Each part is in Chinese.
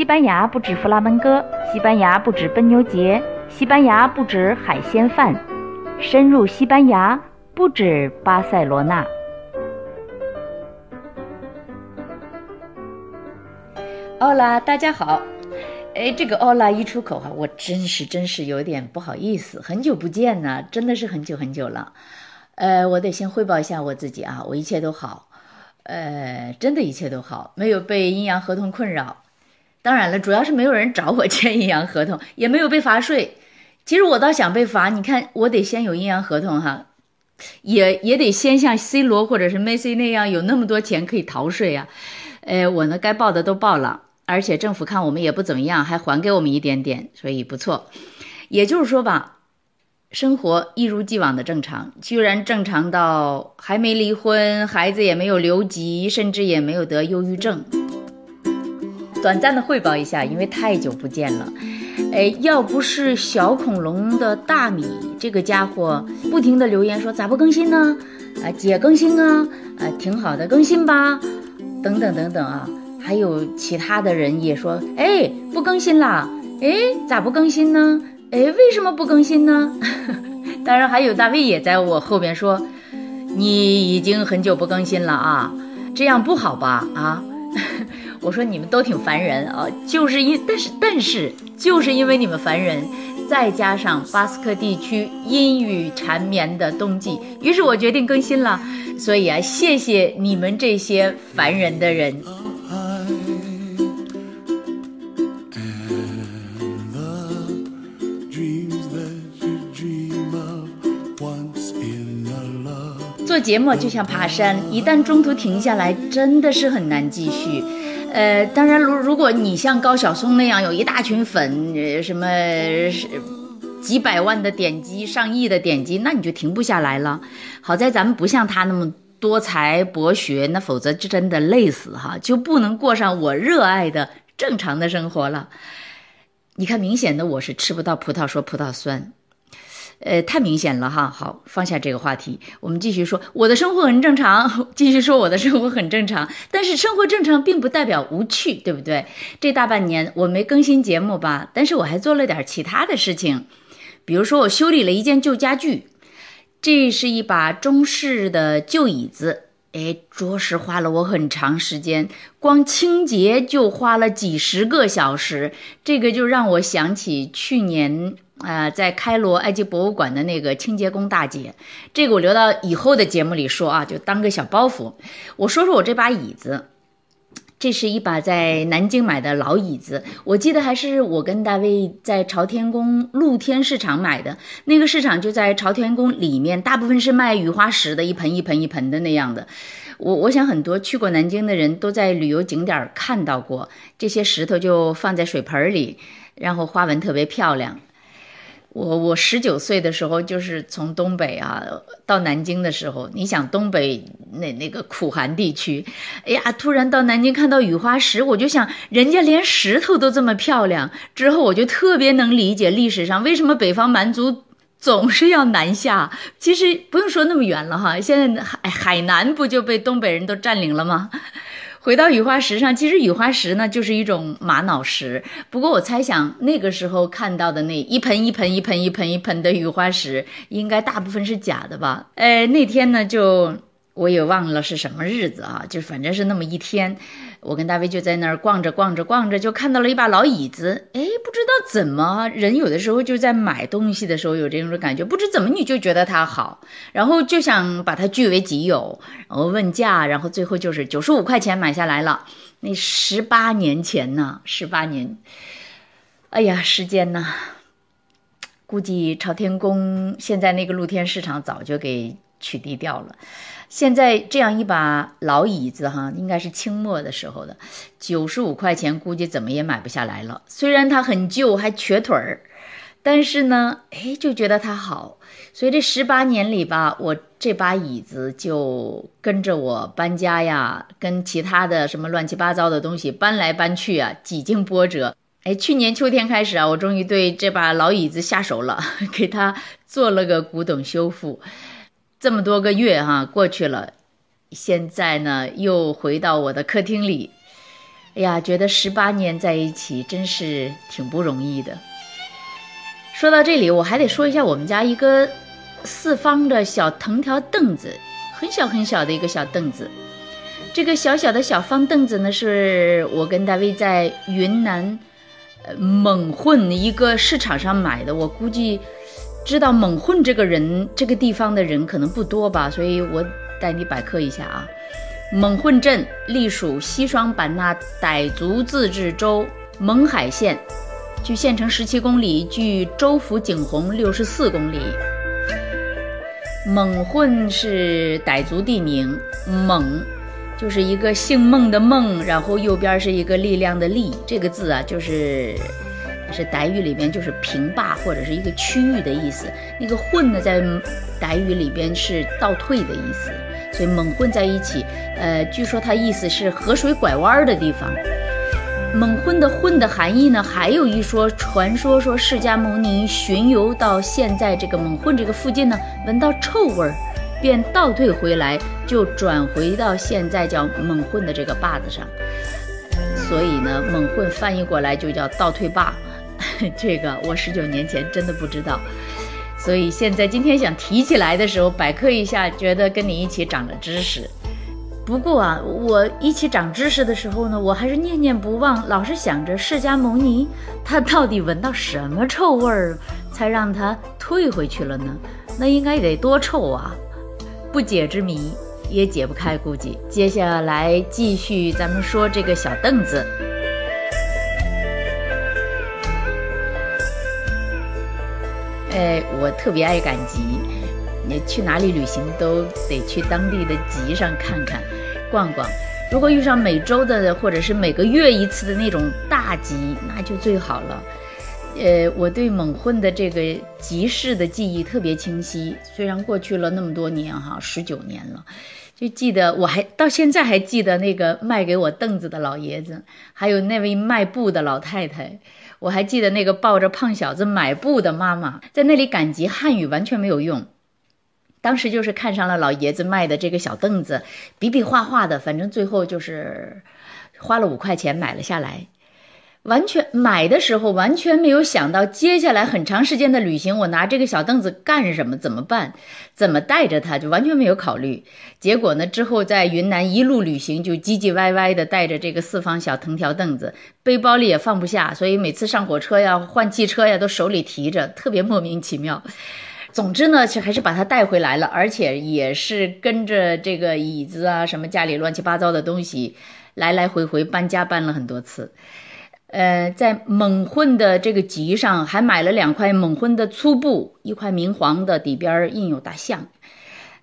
西班牙不止弗拉门戈，西班牙不止奔牛节，西班牙不止海鲜饭，深入西班牙不止巴塞罗那。奥拉，大家好。哎，这个奥拉一出口哈，我真是真是有点不好意思，很久不见呢，真的是很久很久了。呃，我得先汇报一下我自己啊，我一切都好，呃，真的一切都好，没有被阴阳合同困扰。当然了，主要是没有人找我签阴阳合同，也没有被罚税。其实我倒想被罚，你看我得先有阴阳合同哈，也也得先像 C 罗或者是梅西那样有那么多钱可以逃税啊。呃，我呢该报的都报了。而且政府看我们也不怎么样，还还给我们一点点，所以不错。也就是说吧，生活一如既往的正常，居然正常到还没离婚，孩子也没有留级，甚至也没有得忧郁症。短暂的汇报一下，因为太久不见了。哎，要不是小恐龙的大米这个家伙不停的留言说咋不更新呢？啊，姐更新啊，啊，挺好的，更新吧，等等等等啊。还有其他的人也说，哎，不更新啦，哎，咋不更新呢？哎，为什么不更新呢？当然还有大卫也在我后边说，你已经很久不更新了啊，这样不好吧？啊，我说你们都挺烦人啊，就是因但是但是就是因为你们烦人，再加上巴斯克地区阴雨缠绵的冬季，于是我决定更新了。所以啊，谢谢你们这些烦人的人。做节目就像爬山，一旦中途停下来，真的是很难继续。呃，当然，如如果你像高晓松那样有一大群粉，什么几百万的点击、上亿的点击，那你就停不下来了。好在咱们不像他那么多才博学，那否则就真的累死哈，就不能过上我热爱的正常的生活了。你看，明显的我是吃不到葡萄说葡萄酸。呃，太明显了哈。好，放下这个话题，我们继续说。我的生活很正常，继续说我的生活很正常。但是生活正常并不代表无趣，对不对？这大半年我没更新节目吧，但是我还做了点其他的事情，比如说我修理了一件旧家具，这是一把中式的旧椅子，哎，着实花了我很长时间，光清洁就花了几十个小时。这个就让我想起去年。呃，在开罗埃及博物馆的那个清洁工大姐，这个我留到以后的节目里说啊，就当个小包袱。我说说我这把椅子，这是一把在南京买的老椅子，我记得还是我跟大卫在朝天宫露天市场买的，那个市场就在朝天宫里面，大部分是卖雨花石的，一盆一盆一盆的那样的。我我想很多去过南京的人都在旅游景点看到过这些石头，就放在水盆里，然后花纹特别漂亮。我我十九岁的时候，就是从东北啊到南京的时候，你想东北那那个苦寒地区，哎呀，突然到南京看到雨花石，我就想，人家连石头都这么漂亮。之后我就特别能理解历史上为什么北方蛮族总是要南下。其实不用说那么远了哈，现在海海南不就被东北人都占领了吗？回到雨花石上，其实雨花石呢就是一种玛瑙石。不过我猜想那个时候看到的那一盆一盆一盆一盆一盆的雨花石，应该大部分是假的吧？哎，那天呢就。我也忘了是什么日子啊，就反正是那么一天，我跟大卫就在那儿逛着逛着逛着，就看到了一把老椅子。哎，不知道怎么，人有的时候就在买东西的时候有这种感觉，不知怎么你就觉得它好，然后就想把它据为己有，然后问价，然后最后就是九十五块钱买下来了。那十八年前呢，十八年，哎呀，时间呐，估计朝天宫现在那个露天市场早就给取缔掉了。现在这样一把老椅子，哈，应该是清末的时候的，九十五块钱，估计怎么也买不下来了。虽然它很旧，还瘸腿儿，但是呢，哎，就觉得它好。所以这十八年里吧，我这把椅子就跟着我搬家呀，跟其他的什么乱七八糟的东西搬来搬去啊，几经波折。哎，去年秋天开始啊，我终于对这把老椅子下手了，给它做了个古董修复。这么多个月哈过去了，现在呢又回到我的客厅里，哎呀，觉得十八年在一起真是挺不容易的。说到这里，我还得说一下我们家一个四方的小藤条凳子，很小很小的一个小凳子。这个小小的小方凳子呢，是我跟大卫在云南呃蒙混一个市场上买的。我估计知道蒙混这个人这个地方的人可能不多吧，所以我带你百科一下啊。蒙混镇隶属西双版纳傣族自治州勐海县。距县城十七公里，距州府景洪六十四公里。蒙混是傣族地名，蒙就是一个姓孟的孟，然后右边是一个力量的力，这个字啊，就是是傣语里边就是平坝或者是一个区域的意思。那个混呢，在傣语里边是倒退的意思，所以蒙混在一起，呃，据说它意思是河水拐弯的地方。蒙混的混的含义呢？还有一说，传说说释迦牟尼巡游到现在这个蒙混这个附近呢，闻到臭味儿，便倒退回来，就转回到现在叫蒙混的这个坝子上。所以呢，蒙混翻译过来就叫倒退坝。这个我十九年前真的不知道，所以现在今天想提起来的时候，百科一下，觉得跟你一起长了知识。不过啊，我一起长知识的时候呢，我还是念念不忘，老是想着释迦牟尼他到底闻到什么臭味儿，才让他退回去了呢？那应该得多臭啊！不解之谜也解不开，估计接下来继续咱们说这个小凳子。哎，我特别爱赶集，你去哪里旅行都得去当地的集上看看。逛逛，如果遇上每周的或者是每个月一次的那种大集，那就最好了。呃，我对蒙混的这个集市的记忆特别清晰，虽然过去了那么多年哈，十九年了，就记得我还到现在还记得那个卖给我凳子的老爷子，还有那位卖布的老太太，我还记得那个抱着胖小子买布的妈妈，在那里赶集，汉语完全没有用。当时就是看上了老爷子卖的这个小凳子，比比划划的，反正最后就是花了五块钱买了下来。完全买的时候完全没有想到，接下来很长时间的旅行，我拿这个小凳子干什么？怎么办？怎么带着它？就完全没有考虑。结果呢，之后在云南一路旅行，就唧唧歪歪的带着这个四方小藤条凳子，背包里也放不下，所以每次上火车呀、换汽车呀，都手里提着，特别莫名其妙。总之呢，是还是把它带回来了，而且也是跟着这个椅子啊，什么家里乱七八糟的东西，来来回回搬家搬了很多次。呃，在蒙混的这个集上，还买了两块蒙混的粗布，一块明黄的，底边印有大象，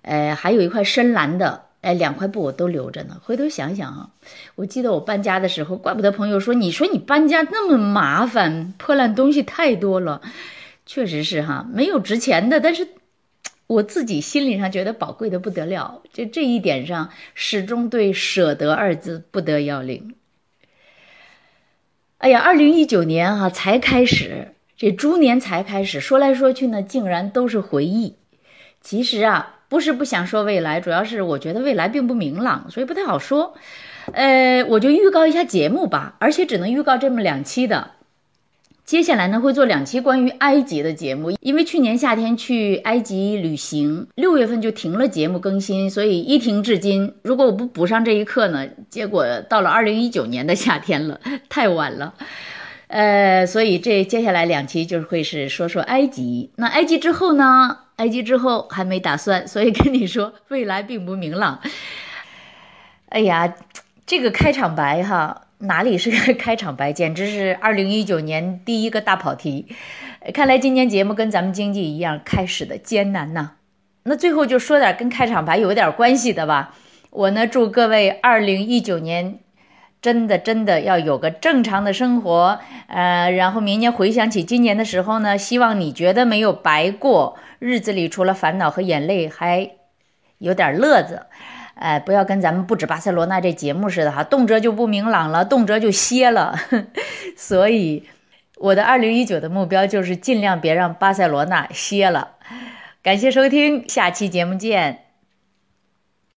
呃，还有一块深蓝的，哎，两块布我都留着呢。回头想想啊，我记得我搬家的时候，怪不得朋友说，你说你搬家那么麻烦，破烂东西太多了。确实是哈，没有值钱的，但是我自己心理上觉得宝贵的不得了，就这一点上始终对“舍得”二字不得要领。哎呀，二零一九年哈才开始，这猪年才开始，说来说去呢，竟然都是回忆。其实啊，不是不想说未来，主要是我觉得未来并不明朗，所以不太好说。呃，我就预告一下节目吧，而且只能预告这么两期的。接下来呢，会做两期关于埃及的节目，因为去年夏天去埃及旅行，六月份就停了节目更新，所以一停至今。如果我不补上这一课呢，结果到了二零一九年的夏天了，太晚了。呃，所以这接下来两期就是会是说说埃及。那埃及之后呢？埃及之后还没打算，所以跟你说未来并不明朗。哎呀，这个开场白哈。哪里是个开场白，简直是二零一九年第一个大跑题。看来今年节目跟咱们经济一样，开始的艰难呐。那最后就说点跟开场白有点关系的吧。我呢，祝各位二零一九年真的真的要有个正常的生活。呃，然后明年回想起今年的时候呢，希望你觉得没有白过，日子里除了烦恼和眼泪，还有点乐子。哎，不要跟咱们不止巴塞罗那这节目似的哈，动辄就不明朗了，动辄就歇了。所以，我的二零一九的目标就是尽量别让巴塞罗那歇了。感谢收听，下期节目见。